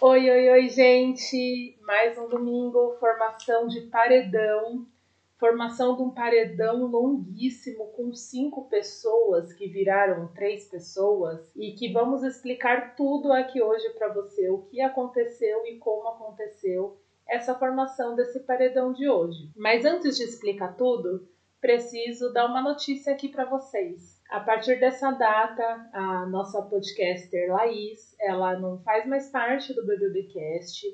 Oi, oi, oi, gente! Mais um domingo, formação de paredão. Formação de um paredão longuíssimo com cinco pessoas que viraram três pessoas e que vamos explicar tudo aqui hoje para você, o que aconteceu e como aconteceu essa formação desse paredão de hoje. Mas antes de explicar tudo, preciso dar uma notícia aqui para vocês. A partir dessa data, a nossa podcaster Laís, ela não faz mais parte do BBBcast.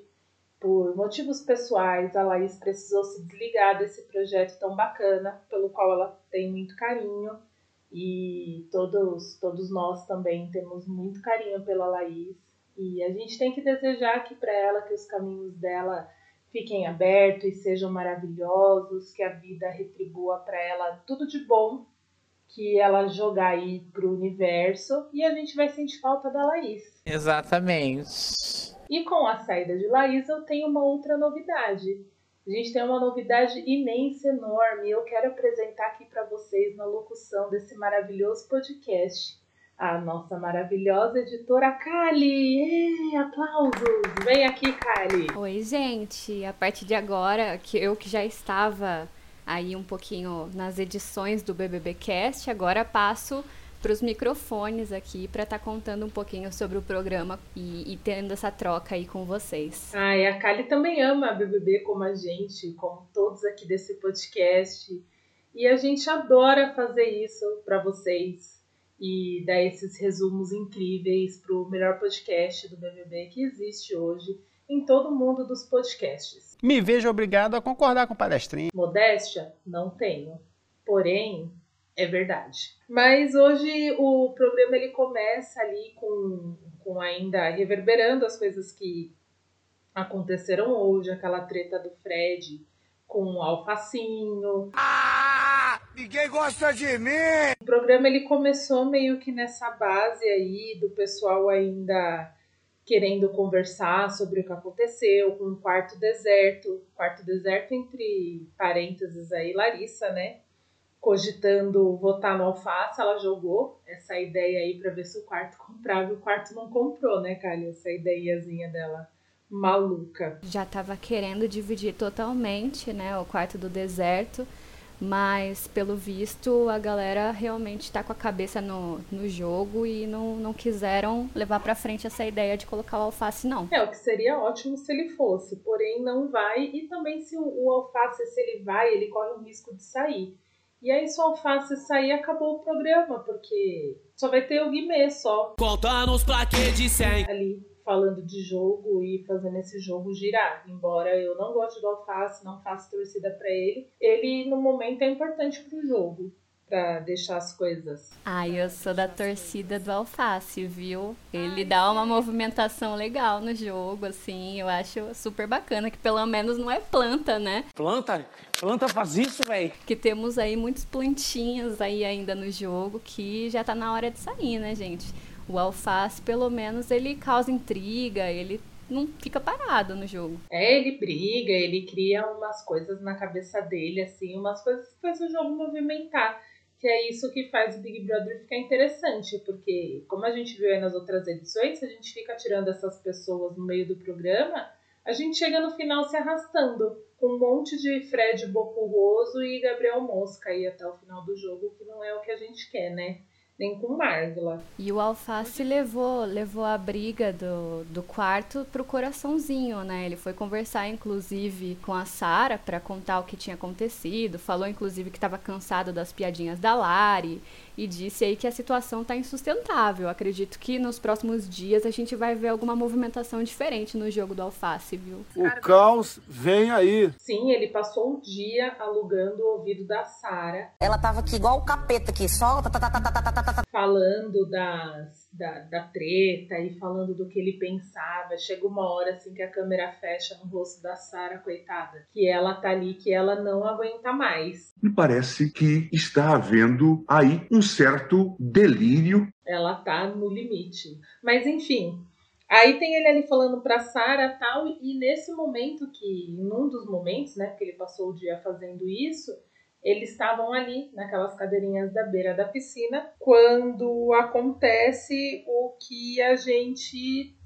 Por motivos pessoais, a Laís precisou se desligar desse projeto tão bacana, pelo qual ela tem muito carinho. E todos, todos nós também temos muito carinho pela Laís. E a gente tem que desejar aqui para ela que os caminhos dela fiquem abertos e sejam maravilhosos, que a vida retribua para ela tudo de bom que ela jogar aí pro universo e a gente vai sentir falta da Laís. Exatamente. E com a saída de Laís eu tenho uma outra novidade. A gente tem uma novidade imensa, enorme, e eu quero apresentar aqui para vocês na locução desse maravilhoso podcast a nossa maravilhosa editora Kali. Ê, aplausos! Vem aqui, Kali. Oi, gente. A partir de agora, que eu que já estava aí um pouquinho nas edições do BBBcast, agora passo para os microfones aqui para estar contando um pouquinho sobre o programa e, e tendo essa troca aí com vocês. Ai, a Kali também ama a BBB como a gente, como todos aqui desse podcast. E a gente adora fazer isso para vocês e dar esses resumos incríveis para o melhor podcast do BBB que existe hoje em todo o mundo dos podcasts. Me vejo obrigado a concordar com o palestrinho. Modéstia? Não tenho. Porém, é verdade. Mas hoje o programa ele começa ali com, com ainda reverberando as coisas que aconteceram hoje, aquela treta do Fred com o Alfacinho. Ah, ninguém gosta de mim! O programa ele começou meio que nessa base aí do pessoal ainda querendo conversar sobre o que aconteceu com o quarto deserto, quarto deserto entre parênteses aí Larissa, né? Cogitando votar no alface, ela jogou essa ideia aí para ver se o quarto comprava e o quarto não comprou, né, Kali? Essa ideiazinha dela maluca. Já estava querendo dividir totalmente, né, o quarto do deserto, mas pelo visto a galera realmente está com a cabeça no, no jogo e não, não quiseram levar para frente essa ideia de colocar o alface, não. É, o que seria ótimo se ele fosse, porém não vai, e também se o, o alface, se ele vai, ele corre o risco de sair. E aí, se o alface sair, acabou o programa, porque só vai ter o Guimê só Conta-nos pra que de 100. ali falando de jogo e fazendo esse jogo girar. Embora eu não goste do alface, não faço torcida pra ele, ele no momento é importante pro jogo. Pra deixar as coisas. Ai, eu sou da torcida do Alface, viu? Ele dá uma movimentação legal no jogo, assim, eu acho super bacana, que pelo menos não é planta, né? Planta, planta faz isso, velho. Que temos aí muitos plantinhas aí ainda no jogo que já tá na hora de sair, né, gente? O Alface, pelo menos, ele causa intriga, ele não fica parado no jogo. É, ele briga, ele cria umas coisas na cabeça dele, assim, umas coisas que faz o jogo movimentar. Que é isso que faz o Big Brother ficar interessante, porque, como a gente viu aí nas outras edições, se a gente fica tirando essas pessoas no meio do programa, a gente chega no final se arrastando, com um monte de Fred Bocurroso e Gabriel Mosca aí até o final do jogo, que não é o que a gente quer, né? Nem com Margla. E o Alface levou, levou a briga do, do quarto pro coraçãozinho, né? Ele foi conversar, inclusive, com a Sara para contar o que tinha acontecido. Falou, inclusive, que estava cansado das piadinhas da Lari e disse aí que a situação está insustentável. Acredito que nos próximos dias a gente vai ver alguma movimentação diferente no jogo do Alface, viu? O caos vem aí. Sim, ele passou um dia alugando o ouvido da Sara. Ela tava aqui igual o capeta aqui, só falando das da, da treta e falando do que ele pensava. Chega uma hora assim que a câmera fecha no rosto da Sara, coitada, que ela tá ali, que ela não aguenta mais. Me parece que está havendo aí um certo delírio. Ela tá no limite. Mas enfim, aí tem ele ali falando pra Sara tal, e nesse momento que, num dos momentos, né, que ele passou o dia fazendo isso, eles estavam ali naquelas cadeirinhas da beira da piscina quando acontece o que a gente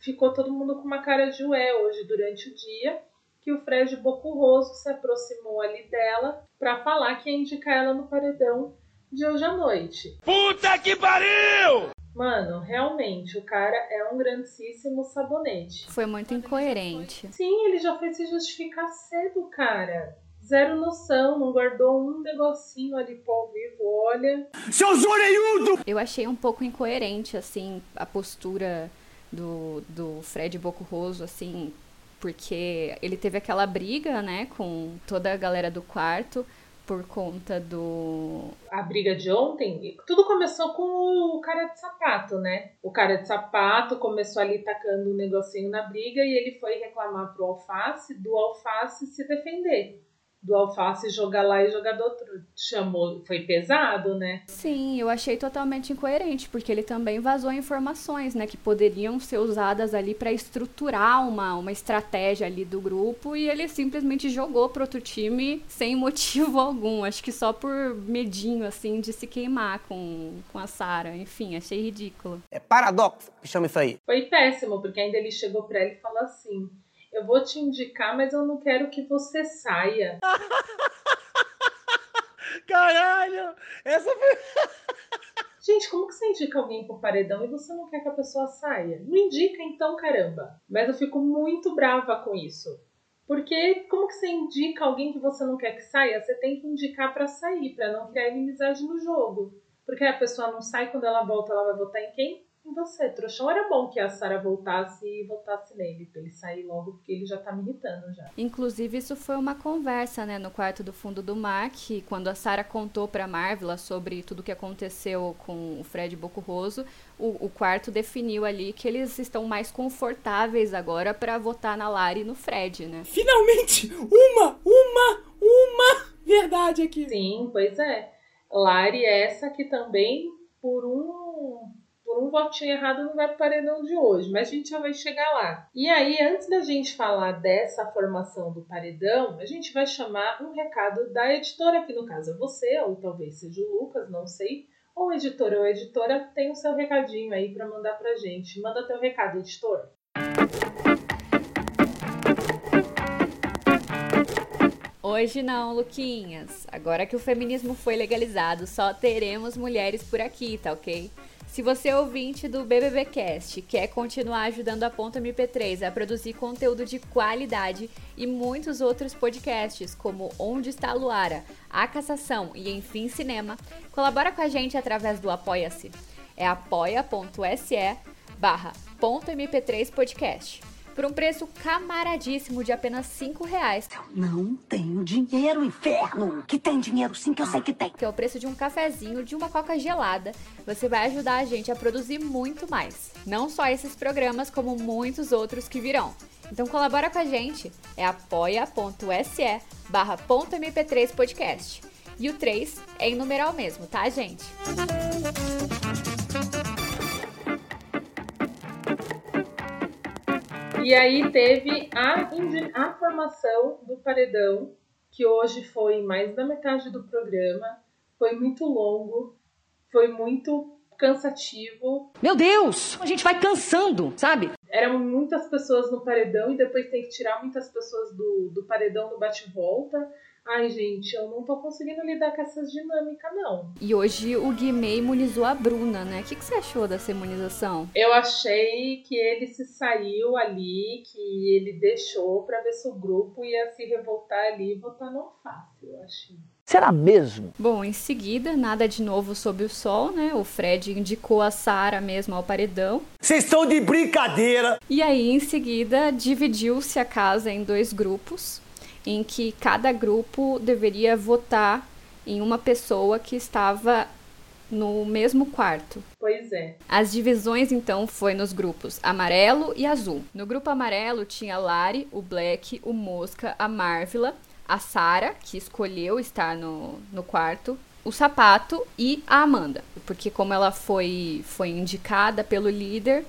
ficou todo mundo com uma cara de ué hoje durante o dia, que o Fred Bocurroso se aproximou ali dela pra falar que ia indicar ela no paredão de hoje à noite. Puta que pariu! Mano, realmente, o cara é um grandíssimo sabonete. Foi muito incoerente. Sim, ele já foi se justificar cedo, cara. Zero noção, não guardou um negocinho ali pro ao vivo, olha. Seu zoreiudo! Eu achei um pouco incoerente, assim, a postura do, do Fred Bocurroso, assim, porque ele teve aquela briga, né, com toda a galera do quarto por conta do. A briga de ontem, tudo começou com o cara de sapato, né? O cara de sapato começou ali tacando um negocinho na briga e ele foi reclamar pro Alface, do Alface se defender. Do Alface jogar lá e jogar do outro. Chamou, foi pesado, né? Sim, eu achei totalmente incoerente, porque ele também vazou informações, né, que poderiam ser usadas ali para estruturar uma, uma estratégia ali do grupo e ele simplesmente jogou pro outro time sem motivo algum. Acho que só por medinho, assim, de se queimar com, com a Sarah. Enfim, achei ridículo. É paradoxo que chama isso aí. Foi péssimo, porque ainda ele chegou pra ele e falou assim: Eu vou te indicar, mas eu não quero que você saia. Caralho! Essa foi. Gente, como que você indica alguém pro paredão e você não quer que a pessoa saia? Não indica então, caramba. Mas eu fico muito brava com isso. Porque como que você indica alguém que você não quer que saia? Você tem que indicar pra sair, pra não criar inimizade no jogo. Porque a pessoa não sai quando ela volta, ela vai votar em quem? Em você, trouxão. Era bom que a Sara voltasse e votasse nele, pra ele sair logo, porque ele já tá me irritando já. Inclusive, isso foi uma conversa, né, no quarto do fundo do mar, que quando a Sarah contou pra Marvela sobre tudo que aconteceu com o Fred Bocurroso, o, o quarto definiu ali que eles estão mais confortáveis agora pra votar na Lari e no Fred, né? Finalmente! Uma! Uma! Uma! Verdade aqui! Sim, pois é. Lari é essa que também, por um, por um votinho errado, não vai pro paredão de hoje. Mas a gente já vai chegar lá. E aí, antes da gente falar dessa formação do paredão, a gente vai chamar um recado da editora, que no caso é você, ou talvez seja o Lucas, não sei. Ou editora ou editora, tem o seu recadinho aí pra mandar pra gente. Manda teu recado, editor. Hoje não, Luquinhas. Agora que o feminismo foi legalizado, só teremos mulheres por aqui, tá ok? Se você é ouvinte do BBBcast quer continuar ajudando a Ponta MP3 a produzir conteúdo de qualidade e muitos outros podcasts, como Onde está a Luara, A Cassação e Enfim Cinema, colabora com a gente através do Apoia-se. É apoia.se barra ponto MP3 podcast. Por um preço camaradíssimo de apenas 5 reais, Não tenho dinheiro, inferno. Que tem dinheiro sim, que eu sei que tem. que é o preço de um cafezinho, de uma coca gelada, você vai ajudar a gente a produzir muito mais. Não só esses programas, como muitos outros que virão. Então colabora com a gente, é apoia.se barra ponto .mp3 podcast. E o 3 é em numeral mesmo, tá, gente? E aí teve a, a formação do paredão, que hoje foi mais da metade do programa. Foi muito longo, foi muito cansativo. Meu Deus! A gente vai cansando, sabe? Eram muitas pessoas no paredão e depois tem que tirar muitas pessoas do, do paredão no bate-volta. Ai, gente, eu não tô conseguindo lidar com essas dinâmicas, não. E hoje o Guimê imunizou a Bruna, né? O que, que você achou dessa imunização? Eu achei que ele se saiu ali, que ele deixou pra ver se o grupo ia se revoltar ali e votar não fácil, eu achei. Será mesmo? Bom, em seguida, nada de novo sob o sol, né? O Fred indicou a Sara mesmo ao paredão. Vocês estão de brincadeira! E aí, em seguida, dividiu-se a casa em dois grupos, em que cada grupo deveria votar em uma pessoa que estava no mesmo quarto. Pois é. As divisões então foi nos grupos amarelo e azul. No grupo amarelo tinha Lari, o Black, o Mosca, a Marvila, a Sara, que escolheu estar no, no quarto, o Sapato e a Amanda, porque como ela foi foi indicada pelo líder,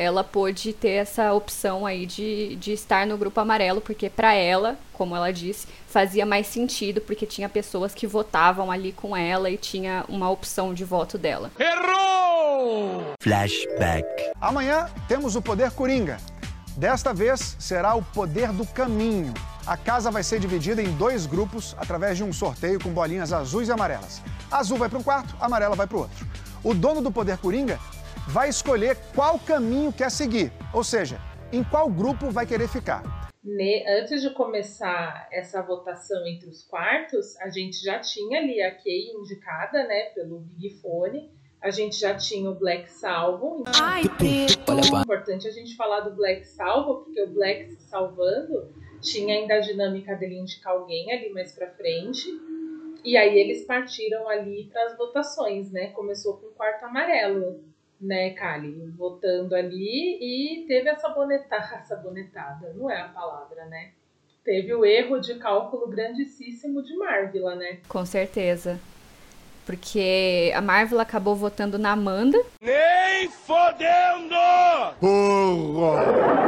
ela pôde ter essa opção aí de, de estar no grupo amarelo, porque para ela, como ela disse, fazia mais sentido, porque tinha pessoas que votavam ali com ela e tinha uma opção de voto dela. Errou! Flashback. Amanhã temos o Poder Coringa. Desta vez será o Poder do Caminho. A casa vai ser dividida em dois grupos através de um sorteio com bolinhas azuis e amarelas. Azul vai para um quarto, amarela vai para o outro. O dono do Poder Coringa vai escolher qual caminho quer seguir, ou seja, em qual grupo vai querer ficar. Antes de começar essa votação entre os quartos, a gente já tinha ali a Kay indicada, né, pelo Big Fone. A gente já tinha o Black salvo. Ai, é importante a gente falar do Black salvo, porque o Black se salvando tinha ainda a dinâmica dele indicar alguém ali mais pra frente. E aí eles partiram ali para as votações, né? Começou com o quarto amarelo né, Kali, votando ali e teve essa bonetada, essa bonetada, não é a palavra, né? Teve o erro de cálculo grandíssimo de Marvila, né? Com certeza. Porque a Marvel acabou votando na Amanda. Nem fodendo!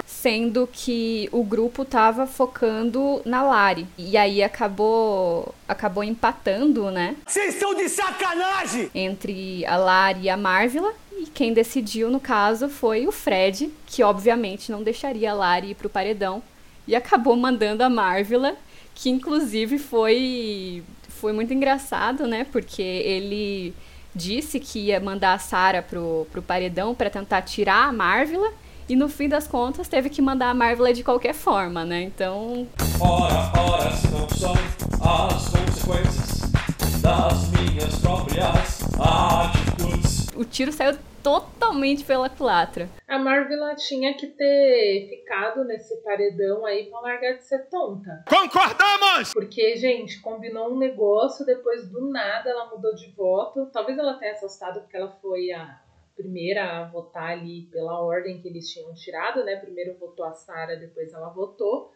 Sendo que o grupo tava focando na Lari. E aí acabou acabou empatando, né? Vocês estão de sacanagem! Entre a Lari e a Marvila. E quem decidiu, no caso, foi o Fred, que obviamente não deixaria a Lari ir pro paredão. E acabou mandando a Marvila, que inclusive foi, foi muito engraçado, né? Porque ele disse que ia mandar a Sara pro, pro paredão para tentar tirar a Marvila. E no fim das contas teve que mandar a Marvila de qualquer forma, né? Então. Ora, ora, não são as consequências das minhas próprias atitudes. O tiro saiu totalmente pela culatra. A Marvila tinha que ter ficado nesse paredão aí pra largar de ser tonta. Concordamos! Porque, gente, combinou um negócio, depois do nada ela mudou de voto. Talvez ela tenha assustado porque ela foi a primeira a votar ali pela ordem que eles tinham tirado, né? Primeiro votou a Sara, depois ela votou.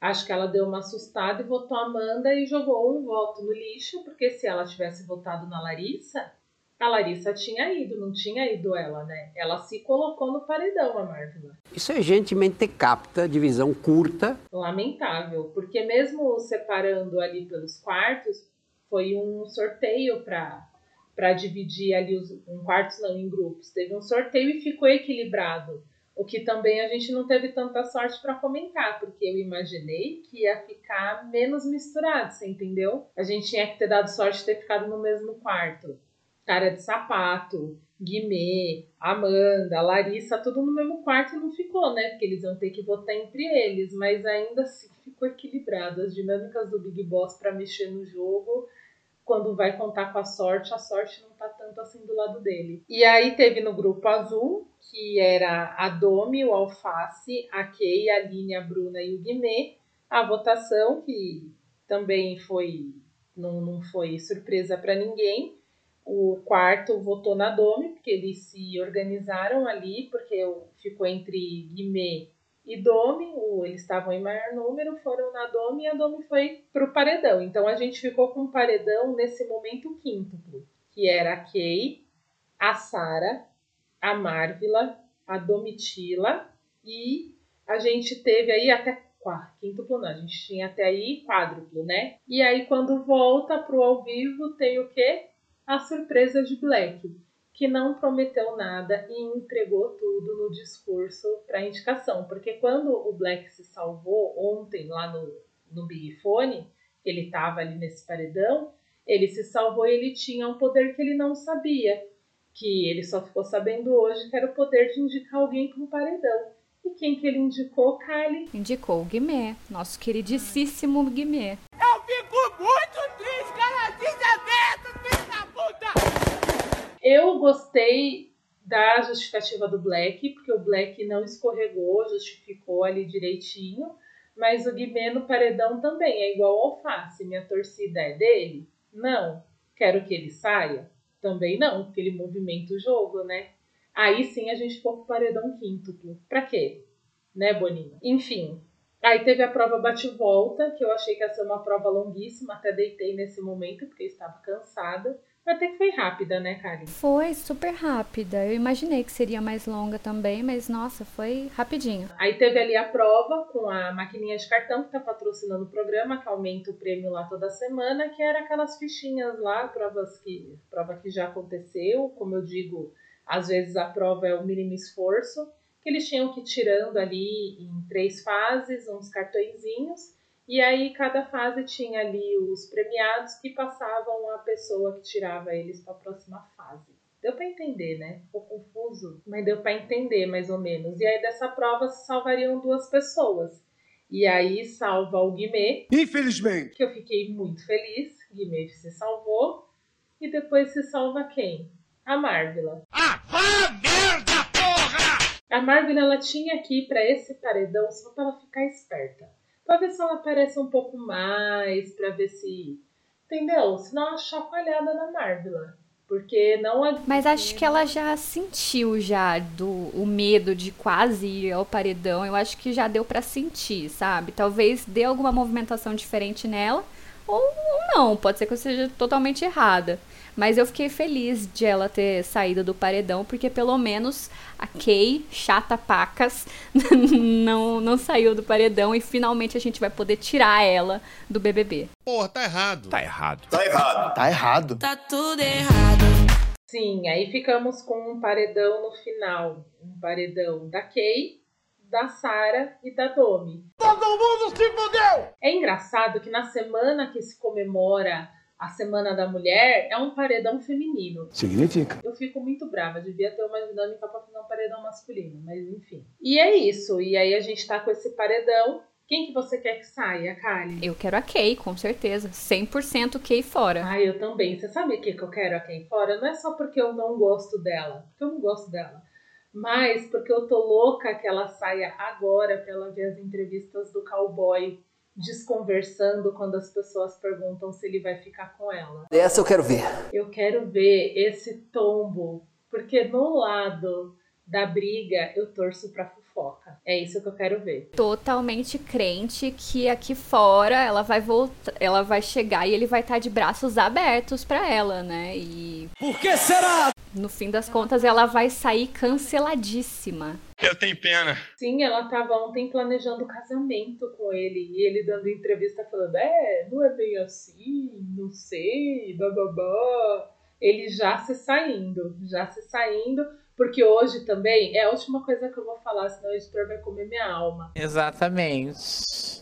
Acho que ela deu uma assustada e votou a Amanda e jogou um voto no lixo, porque se ela tivesse votado na Larissa, a Larissa tinha ido, não tinha ido ela, né? Ela se colocou no paredão, a Marvel. Isso é gentilmente capta, divisão curta. Lamentável, porque mesmo separando ali pelos quartos, foi um sorteio para para dividir ali os em quartos não em grupos. Teve um sorteio e ficou equilibrado. O que também a gente não teve tanta sorte para comentar, porque eu imaginei que ia ficar menos misturado, você entendeu? A gente tinha que ter dado sorte de ter ficado no mesmo quarto. Cara de Sapato, Guimê, Amanda, Larissa, tudo no mesmo quarto e não ficou, né? Porque eles vão ter que votar entre eles, mas ainda assim ficou equilibrado. As dinâmicas do Big Boss para mexer no jogo, quando vai contar com a sorte, a sorte não tá tanto assim do lado dele. E aí teve no grupo azul, que era a Domi, o Alface, a Kay, a Aline, a Bruna e o Guimê, a votação, que também foi não, não foi surpresa para ninguém o quarto votou na Domi, porque eles se organizaram ali, porque ficou entre Guimê e Domi, eles estavam em maior número, foram na Domi e a Domi foi para o paredão. Então a gente ficou com um paredão nesse momento quíntuplo, que era a Kay, a Sara, a Marvila, a Domitila e a gente teve aí até quarto, quíntuplo não, a gente tinha até aí quádruplo, né? E aí quando volta pro ao vivo tem o quê? A surpresa de Black, que não prometeu nada e entregou tudo no discurso para indicação. Porque quando o Black se salvou ontem lá no, no Big Fone, ele estava ali nesse paredão, ele se salvou e ele tinha um poder que ele não sabia, que ele só ficou sabendo hoje, que era o poder de indicar alguém para um paredão. E quem que ele indicou, Kylie? Indicou o Guimê, nosso queridíssimo Guimê. Eu fico muito triste, cara! Eu gostei da justificativa do Black, porque o Black não escorregou, justificou ali direitinho. Mas o Guimê no paredão também é igual ao alface. Minha torcida é dele? Não. Quero que ele saia? Também não, porque ele movimenta o jogo, né? Aí sim a gente for pro paredão quíntuplo. Pra quê? Né, Boninho? Enfim. Aí teve a prova bate-volta, que eu achei que ia ser uma prova longuíssima, até deitei nesse momento, porque estava cansada. Até que foi rápida, né, Karen? Foi super rápida. Eu imaginei que seria mais longa também, mas nossa, foi rapidinho. Aí teve ali a prova com a maquininha de cartão que tá patrocinando o programa, que aumenta o prêmio lá toda semana, que era aquelas fichinhas lá, provas que, prova que já aconteceu, como eu digo, às vezes a prova é o mínimo esforço, que eles tinham que ir tirando ali em três fases, uns cartõezinhos, e aí cada fase tinha ali os premiados que passavam a pessoa que tirava eles para a próxima fase. Deu para entender, né? Ficou confuso, mas deu para entender mais ou menos. E aí dessa prova se salvariam duas pessoas. E aí salva o Guimê. Infelizmente. Que eu fiquei muito feliz. Guimê se salvou. E depois se salva quem? A Marvila. Ah, merda, porra! A Marvila ela tinha aqui para esse paredão só para ela ficar esperta para ver se ela aparece um pouco mais, para ver se. Entendeu? Se não, uma chacoalhada na Marvila. Porque não é. Mas acho que ela já sentiu já do o medo de quase ir ao paredão. Eu acho que já deu para sentir, sabe? Talvez dê alguma movimentação diferente nela. Ou, ou não, pode ser que eu seja totalmente errada. Mas eu fiquei feliz de ela ter saído do paredão, porque pelo menos a Kay, chata pacas, não, não saiu do paredão e finalmente a gente vai poder tirar ela do BBB. Porra, tá errado. Tá errado. Tá errado. Tá errado. Tá tudo errado. Sim, aí ficamos com um paredão no final. Um paredão da Kay, da Sara e da Domi. Todo mundo se fudeu! É engraçado que na semana que se comemora a Semana da Mulher é um paredão feminino. Significa. Eu fico muito brava, devia ter uma dinâmica para fazer um paredão masculino, mas enfim. E é isso, e aí a gente tá com esse paredão. Quem que você quer que saia, Kali? Eu quero a Kay, com certeza. 100% Kay fora. Ah, eu também. Você sabe o que, que eu quero a Kay fora? Não é só porque eu não gosto dela, porque eu não gosto dela. Mas porque eu tô louca que ela saia agora pra ela ver as entrevistas do cowboy desconversando quando as pessoas perguntam se ele vai ficar com ela. Essa eu quero ver. Eu quero ver esse tombo, porque no lado da briga eu torço pra fofoca. É isso que eu quero ver. Totalmente crente que aqui fora ela vai voltar, ela vai chegar e ele vai estar de braços abertos para ela, né? E Por que será? No fim das contas ela vai sair canceladíssima. Eu tenho pena. Sim, ela tava ontem planejando o casamento com ele e ele dando entrevista falando: "É, não é bem assim, não sei, bababá". Ele já se saindo, já se saindo porque hoje também é a última coisa que eu vou falar, senão o editor vai comer minha alma. Exatamente.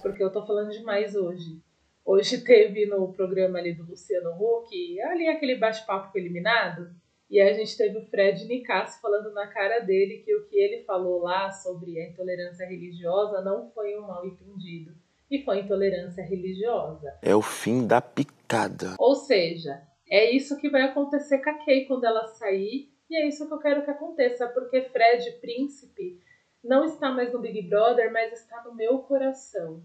Porque eu tô falando demais hoje. Hoje teve no programa ali do Luciano Huck, ali aquele bate-papo eliminado, e a gente teve o Fred Nicasso falando na cara dele que o que ele falou lá sobre a intolerância religiosa não foi um mal entendido, e foi intolerância religiosa. É o fim da picada. Ou seja, é isso que vai acontecer com a Kay quando ela sair e é isso que eu quero que aconteça, porque Fred Príncipe não está mais no Big Brother, mas está no meu coração.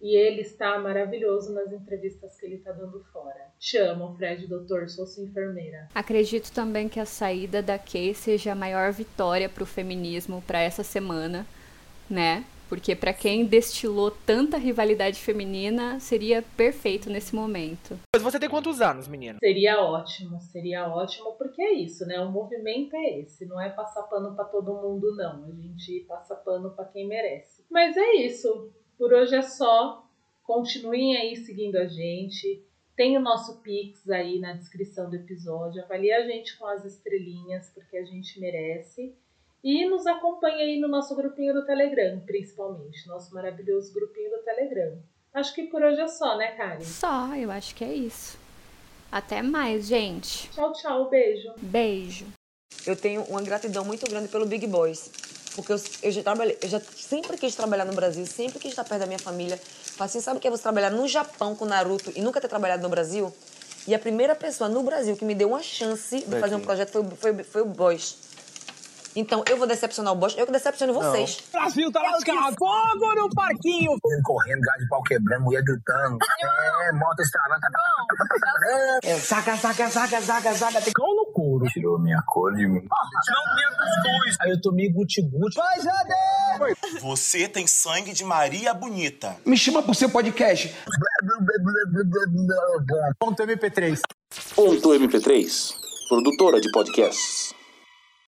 E ele está maravilhoso nas entrevistas que ele está dando fora. Te amo, Fred, doutor, sou sua enfermeira. Acredito também que a saída da Kay seja a maior vitória para o feminismo para essa semana, né? Porque para quem destilou tanta rivalidade feminina, seria perfeito nesse momento. Mas você tem quantos anos, menina? Seria ótimo, seria ótimo, porque é isso, né? O movimento é esse, não é passar pano para todo mundo, não. A gente passa pano para quem merece. Mas é isso. Por hoje é só. Continuem aí seguindo a gente. Tem o nosso Pix aí na descrição do episódio. Avalie a gente com as estrelinhas, porque a gente merece. E nos acompanhe aí no nosso grupinho do Telegram, principalmente. Nosso maravilhoso grupinho do Telegram. Acho que por hoje é só, né, Karen? Só, eu acho que é isso. Até mais, gente. Tchau, tchau. Beijo. Beijo. Eu tenho uma gratidão muito grande pelo Big Boys. Porque eu, eu já trabalhei, eu já sempre quis trabalhar no Brasil, sempre quis estar perto da minha família. Assim, sabe o que é você trabalhar no Japão com Naruto e nunca ter trabalhado no Brasil? E a primeira pessoa no Brasil que me deu uma chance de fazer um projeto foi, o- foi, foi o Boys. Então, eu vou decepcionar o Boys, eu que decepciono vocês. Brasil tá lascado. Fogo no parquinho. Correndo, gás de pau quebrando, mulher gritando. É, moto estralando. É, saca, saca, saca, saca, saca. Tem cão no couro. Tirou minha cor de mim. Não minha cuscuz. Aí eu tomei guti-guti. Vai, Jade! Você tem sangue de Maria Bonita. Me chama pro seu podcast. Ponto MP3. Ponto MP3, produtora de podcasts.